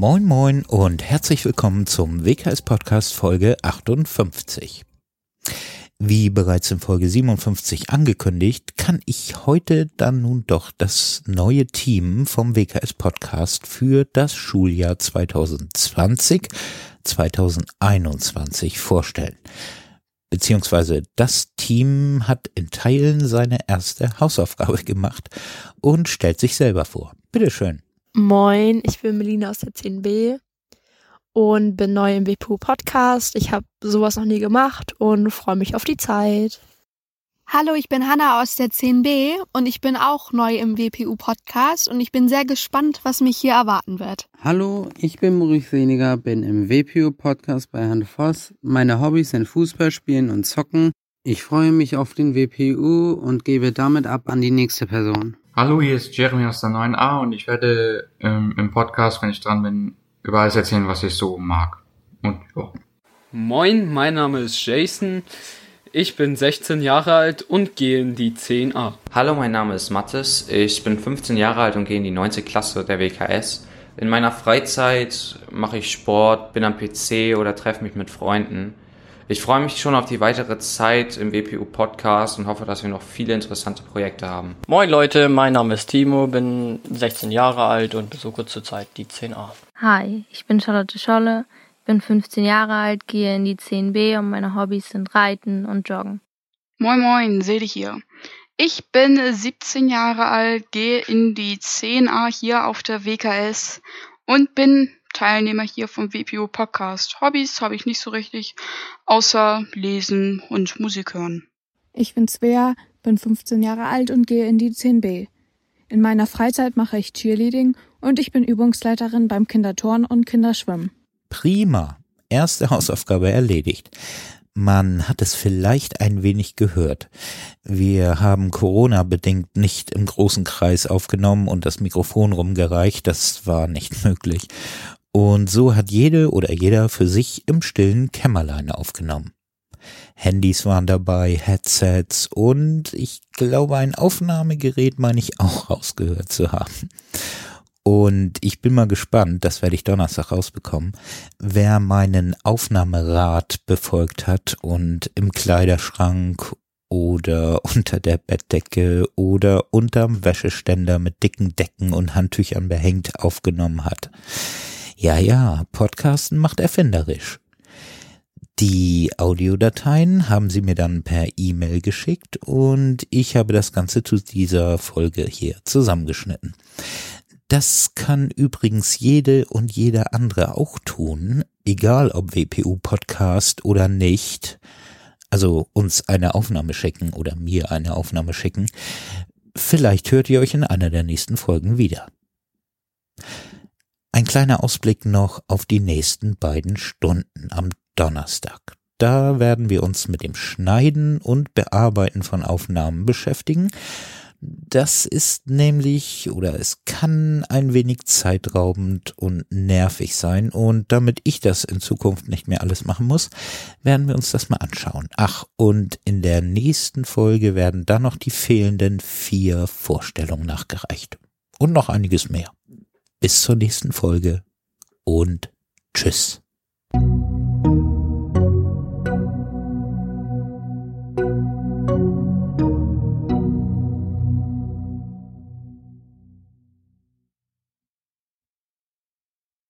Moin moin und herzlich willkommen zum WKS Podcast Folge 58. Wie bereits in Folge 57 angekündigt, kann ich heute dann nun doch das neue Team vom WKS Podcast für das Schuljahr 2020 2021 vorstellen. Beziehungsweise das Team hat in Teilen seine erste Hausaufgabe gemacht und stellt sich selber vor. Bitteschön. Moin, ich bin Melina aus der 10b und bin neu im WPU Podcast. Ich habe sowas noch nie gemacht und freue mich auf die Zeit. Hallo, ich bin Hanna aus der 10b und ich bin auch neu im WPU Podcast und ich bin sehr gespannt, was mich hier erwarten wird. Hallo, ich bin Maurice Seniger, bin im WPU Podcast bei Herrn Voss. Meine Hobbys sind Fußball spielen und zocken. Ich freue mich auf den WPU und gebe damit ab an die nächste Person. Hallo, hier ist Jeremy aus der 9a und ich werde ähm, im Podcast, wenn ich dran bin, über alles erzählen, was ich so mag. Und ja. Moin, mein Name ist Jason. Ich bin 16 Jahre alt und gehe in die 10a. Hallo, mein Name ist Mathis. Ich bin 15 Jahre alt und gehe in die 9. Klasse der WKS. In meiner Freizeit mache ich Sport, bin am PC oder treffe mich mit Freunden. Ich freue mich schon auf die weitere Zeit im WPU Podcast und hoffe, dass wir noch viele interessante Projekte haben. Moin Leute, mein Name ist Timo, bin 16 Jahre alt und besuche zurzeit die 10a. Hi, ich bin Charlotte Scholle, bin 15 Jahre alt, gehe in die 10b und meine Hobbys sind Reiten und Joggen. Moin Moin, Sede hier. Ich bin 17 Jahre alt, gehe in die 10a hier auf der WKS und bin Teilnehmer hier vom WPO Podcast. Hobbys habe ich nicht so richtig, außer lesen und Musik hören. Ich bin Svea, bin 15 Jahre alt und gehe in die 10b. In meiner Freizeit mache ich Cheerleading und ich bin Übungsleiterin beim Kinderturnen und Kinderschwimmen. Prima. Erste Hausaufgabe erledigt. Man hat es vielleicht ein wenig gehört. Wir haben Corona bedingt nicht im großen Kreis aufgenommen und das Mikrofon rumgereicht. Das war nicht möglich. Und so hat jede oder jeder für sich im stillen Kämmerlein aufgenommen. Handys waren dabei, Headsets und ich glaube ein Aufnahmegerät meine ich auch rausgehört zu haben. Und ich bin mal gespannt, das werde ich Donnerstag rausbekommen, wer meinen Aufnahmerat befolgt hat und im Kleiderschrank oder unter der Bettdecke oder unterm Wäscheständer mit dicken Decken und Handtüchern behängt aufgenommen hat. Ja, ja, Podcasten macht erfinderisch. Die Audiodateien haben sie mir dann per E-Mail geschickt und ich habe das Ganze zu dieser Folge hier zusammengeschnitten. Das kann übrigens jede und jeder andere auch tun, egal ob WPU Podcast oder nicht. Also uns eine Aufnahme schicken oder mir eine Aufnahme schicken. Vielleicht hört ihr euch in einer der nächsten Folgen wieder. Ein kleiner Ausblick noch auf die nächsten beiden Stunden am Donnerstag. Da werden wir uns mit dem Schneiden und Bearbeiten von Aufnahmen beschäftigen. Das ist nämlich oder es kann ein wenig zeitraubend und nervig sein und damit ich das in Zukunft nicht mehr alles machen muss, werden wir uns das mal anschauen. Ach, und in der nächsten Folge werden dann noch die fehlenden vier Vorstellungen nachgereicht. Und noch einiges mehr. Bis zur nächsten Folge und tschüss.